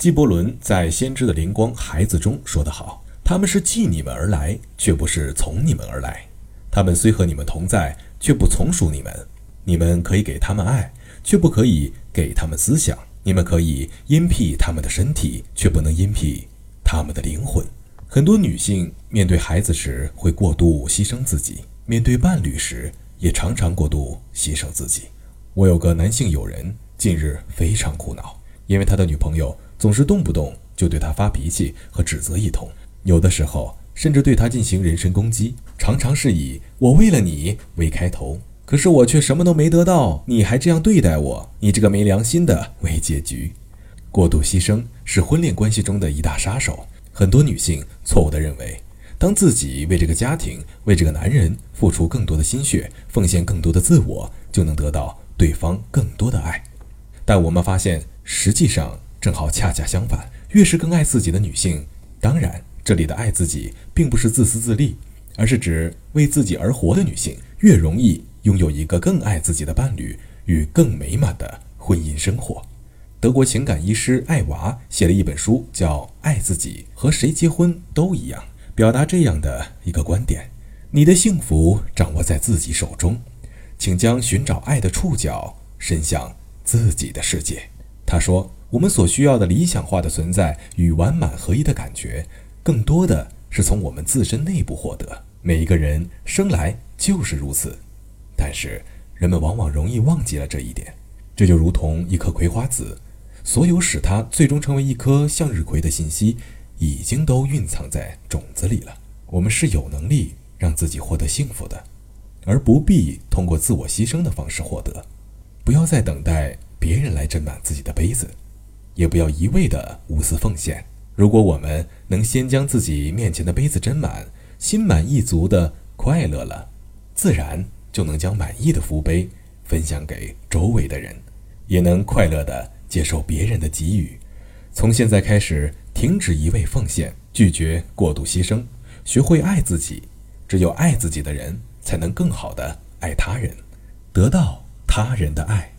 纪伯伦在《先知的灵光》孩子中说得好：“他们是继你们而来，却不是从你们而来；他们虽和你们同在，却不从属你们。你们可以给他们爱，却不可以给他们思想；你们可以阴庇他们的身体，却不能阴庇他们的灵魂。”很多女性面对孩子时会过度牺牲自己，面对伴侣时也常常过度牺牲自己。我有个男性友人，近日非常苦恼，因为他的女朋友。总是动不动就对他发脾气和指责一通，有的时候甚至对他进行人身攻击，常常是以“我为了你”为开头，可是我却什么都没得到，你还这样对待我，你这个没良心的为结局。过度牺牲是婚恋关系中的一大杀手。很多女性错误地认为，当自己为这个家庭、为这个男人付出更多的心血，奉献更多的自我，就能得到对方更多的爱。但我们发现，实际上。正好恰恰相反，越是更爱自己的女性，当然，这里的爱自己并不是自私自利，而是指为自己而活的女性，越容易拥有一个更爱自己的伴侣与更美满的婚姻生活。德国情感医师艾娃写了一本书，叫《爱自己和谁结婚都一样》，表达这样的一个观点：你的幸福掌握在自己手中，请将寻找爱的触角伸向自己的世界。他说。我们所需要的理想化的存在与完满合一的感觉，更多的是从我们自身内部获得。每一个人生来就是如此，但是人们往往容易忘记了这一点。这就如同一颗葵花籽，所有使它最终成为一颗向日葵的信息，已经都蕴藏在种子里了。我们是有能力让自己获得幸福的，而不必通过自我牺牲的方式获得。不要再等待别人来斟满自己的杯子。也不要一味的无私奉献。如果我们能先将自己面前的杯子斟满，心满意足的快乐了，自然就能将满意的福杯分享给周围的人，也能快乐的接受别人的给予。从现在开始，停止一味奉献，拒绝过度牺牲，学会爱自己。只有爱自己的人，才能更好的爱他人，得到他人的爱。